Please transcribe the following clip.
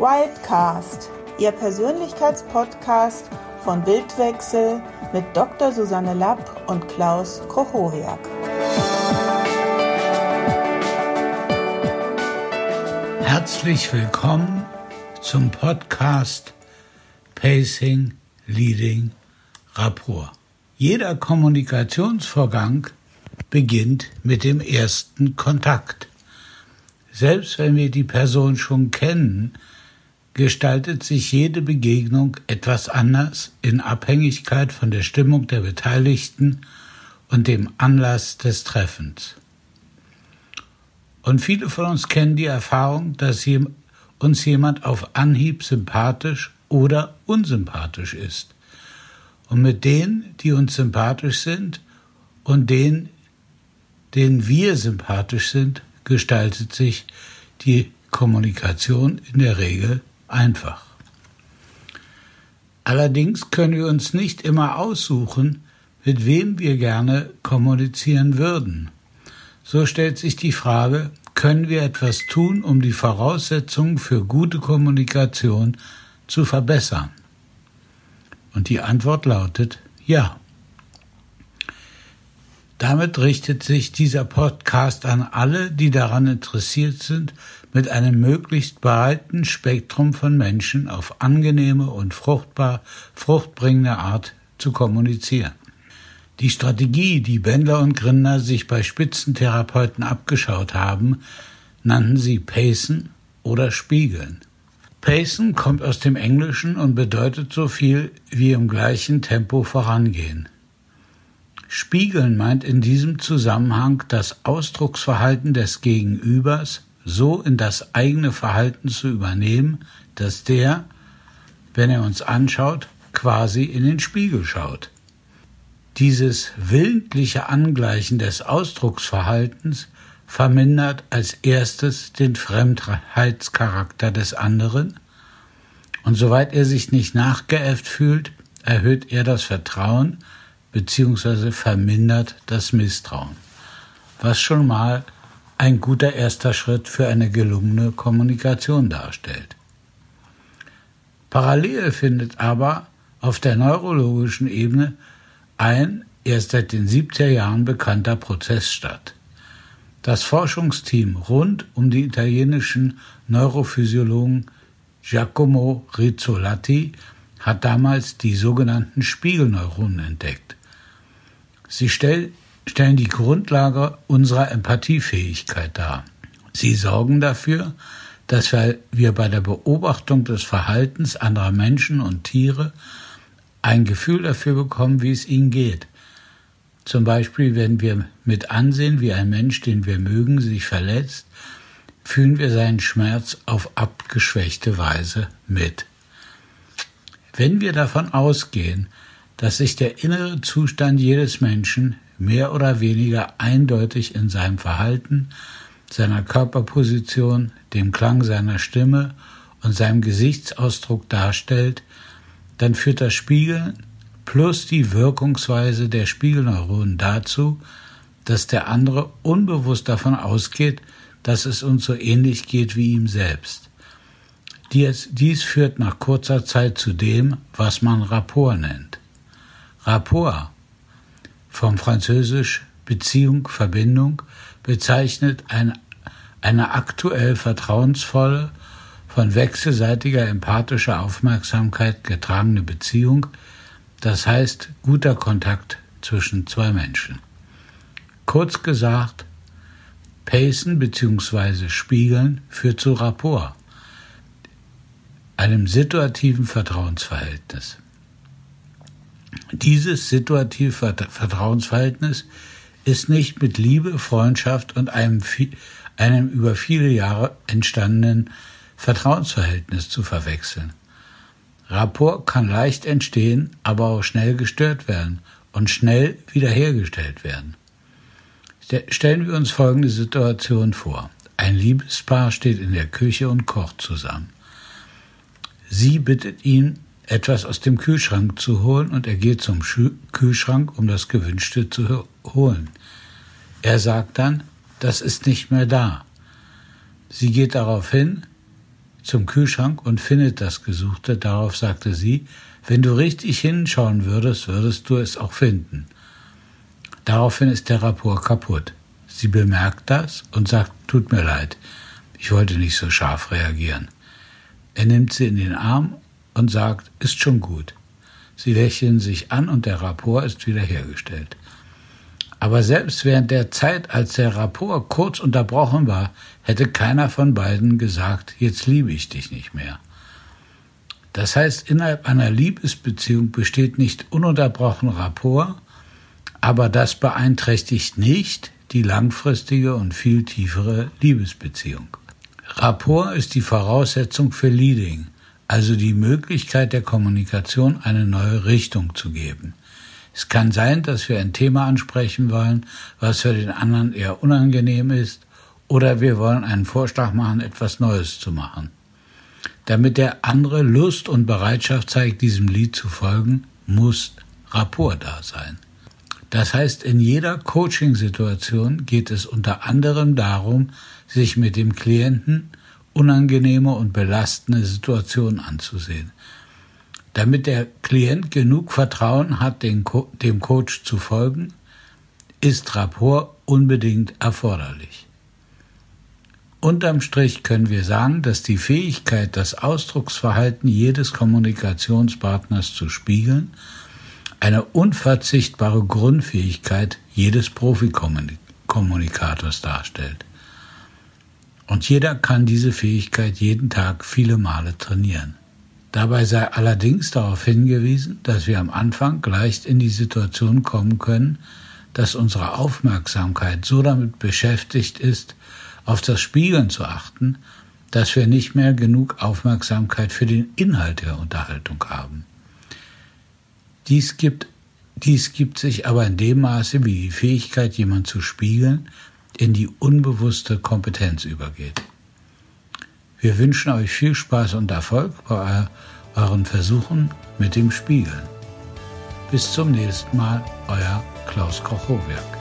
Wildcast, Ihr Persönlichkeitspodcast von Bildwechsel mit Dr. Susanne Lapp und Klaus Kochoriak. Herzlich willkommen zum Podcast Pacing, Leading, Rapport. Jeder Kommunikationsvorgang beginnt mit dem ersten Kontakt. Selbst wenn wir die Person schon kennen, gestaltet sich jede Begegnung etwas anders in Abhängigkeit von der Stimmung der Beteiligten und dem Anlass des Treffens. Und viele von uns kennen die Erfahrung, dass uns jemand auf Anhieb sympathisch oder unsympathisch ist. Und mit denen, die uns sympathisch sind und denen, denen wir sympathisch sind, gestaltet sich die Kommunikation in der Regel einfach. Allerdings können wir uns nicht immer aussuchen, mit wem wir gerne kommunizieren würden. So stellt sich die Frage, können wir etwas tun, um die Voraussetzungen für gute Kommunikation zu verbessern? Und die Antwort lautet ja. Damit richtet sich dieser Podcast an alle, die daran interessiert sind, mit einem möglichst breiten Spektrum von Menschen auf angenehme und fruchtbar, fruchtbringende Art zu kommunizieren. Die Strategie, die Bendler und Grinder sich bei Spitzentherapeuten abgeschaut haben, nannten sie Pacen oder Spiegeln. Pacen kommt aus dem Englischen und bedeutet so viel wie im gleichen Tempo vorangehen. Spiegeln meint in diesem Zusammenhang das Ausdrucksverhalten des Gegenübers so in das eigene Verhalten zu übernehmen, dass der, wenn er uns anschaut, quasi in den Spiegel schaut. Dieses willentliche Angleichen des Ausdrucksverhaltens vermindert als erstes den Fremdheitscharakter des anderen und soweit er sich nicht nachgeäfft fühlt, erhöht er das Vertrauen beziehungsweise vermindert das Misstrauen, was schon mal ein guter erster Schritt für eine gelungene Kommunikation darstellt. Parallel findet aber auf der neurologischen Ebene ein erst seit den 70er Jahren bekannter Prozess statt. Das Forschungsteam rund um die italienischen Neurophysiologen Giacomo Rizzolatti hat damals die sogenannten Spiegelneuronen entdeckt. Sie stell, stellen die Grundlage unserer Empathiefähigkeit dar. Sie sorgen dafür, dass wir bei der Beobachtung des Verhaltens anderer Menschen und Tiere ein Gefühl dafür bekommen, wie es ihnen geht. Zum Beispiel, wenn wir mit ansehen, wie ein Mensch, den wir mögen, sich verletzt, fühlen wir seinen Schmerz auf abgeschwächte Weise mit. Wenn wir davon ausgehen, dass sich der innere Zustand jedes Menschen mehr oder weniger eindeutig in seinem Verhalten, seiner Körperposition, dem Klang seiner Stimme und seinem Gesichtsausdruck darstellt, dann führt das Spiegeln plus die Wirkungsweise der Spiegelneuronen dazu, dass der andere unbewusst davon ausgeht, dass es uns so ähnlich geht wie ihm selbst. Dies, dies führt nach kurzer Zeit zu dem, was man Rapport nennt. Rapport vom Französisch Beziehung, Verbindung bezeichnet ein, eine aktuell vertrauensvolle, von wechselseitiger empathischer Aufmerksamkeit getragene Beziehung, das heißt guter Kontakt zwischen zwei Menschen. Kurz gesagt, Pacen bzw. Spiegeln führt zu Rapport, einem situativen Vertrauensverhältnis. Dieses situative Vertrauensverhältnis ist nicht mit Liebe, Freundschaft und einem, einem über viele Jahre entstandenen Vertrauensverhältnis zu verwechseln. Rapport kann leicht entstehen, aber auch schnell gestört werden und schnell wiederhergestellt werden. Stellen wir uns folgende Situation vor. Ein Liebespaar steht in der Küche und kocht zusammen. Sie bittet ihn, etwas aus dem Kühlschrank zu holen und er geht zum Kühlschrank, um das Gewünschte zu holen. Er sagt dann, das ist nicht mehr da. Sie geht darauf hin, zum Kühlschrank und findet das Gesuchte. Darauf sagte sie, wenn du richtig hinschauen würdest, würdest du es auch finden. Daraufhin ist der Rapport kaputt. Sie bemerkt das und sagt, tut mir leid, ich wollte nicht so scharf reagieren. Er nimmt sie in den Arm und sagt, ist schon gut. Sie lächeln sich an und der Rapport ist wiederhergestellt. Aber selbst während der Zeit, als der Rapport kurz unterbrochen war, hätte keiner von beiden gesagt, jetzt liebe ich dich nicht mehr. Das heißt, innerhalb einer Liebesbeziehung besteht nicht ununterbrochen Rapport, aber das beeinträchtigt nicht die langfristige und viel tiefere Liebesbeziehung. Rapport ist die Voraussetzung für Leading, also die Möglichkeit der Kommunikation eine neue Richtung zu geben. Es kann sein, dass wir ein Thema ansprechen wollen, was für den anderen eher unangenehm ist, oder wir wollen einen Vorschlag machen, etwas Neues zu machen. Damit der andere Lust und Bereitschaft zeigt, diesem Lied zu folgen, muss Rapport da sein. Das heißt, in jeder Coaching-Situation geht es unter anderem darum, sich mit dem Klienten unangenehme und belastende Situationen anzusehen damit der Klient genug Vertrauen hat, dem Coach zu folgen, ist Rapport unbedingt erforderlich. Unterm Strich können wir sagen, dass die Fähigkeit, das Ausdrucksverhalten jedes Kommunikationspartners zu spiegeln, eine unverzichtbare Grundfähigkeit jedes Profikommunikators darstellt. Und jeder kann diese Fähigkeit jeden Tag viele Male trainieren. Dabei sei allerdings darauf hingewiesen, dass wir am Anfang leicht in die Situation kommen können, dass unsere Aufmerksamkeit so damit beschäftigt ist, auf das Spiegeln zu achten, dass wir nicht mehr genug Aufmerksamkeit für den Inhalt der Unterhaltung haben. Dies gibt, dies gibt sich aber in dem Maße, wie die Fähigkeit, jemand zu spiegeln, in die unbewusste Kompetenz übergeht. Wir wünschen euch viel Spaß und Erfolg bei euren Versuchen mit dem Spiegeln. Bis zum nächsten Mal, euer Klaus Koch-Hohwerk.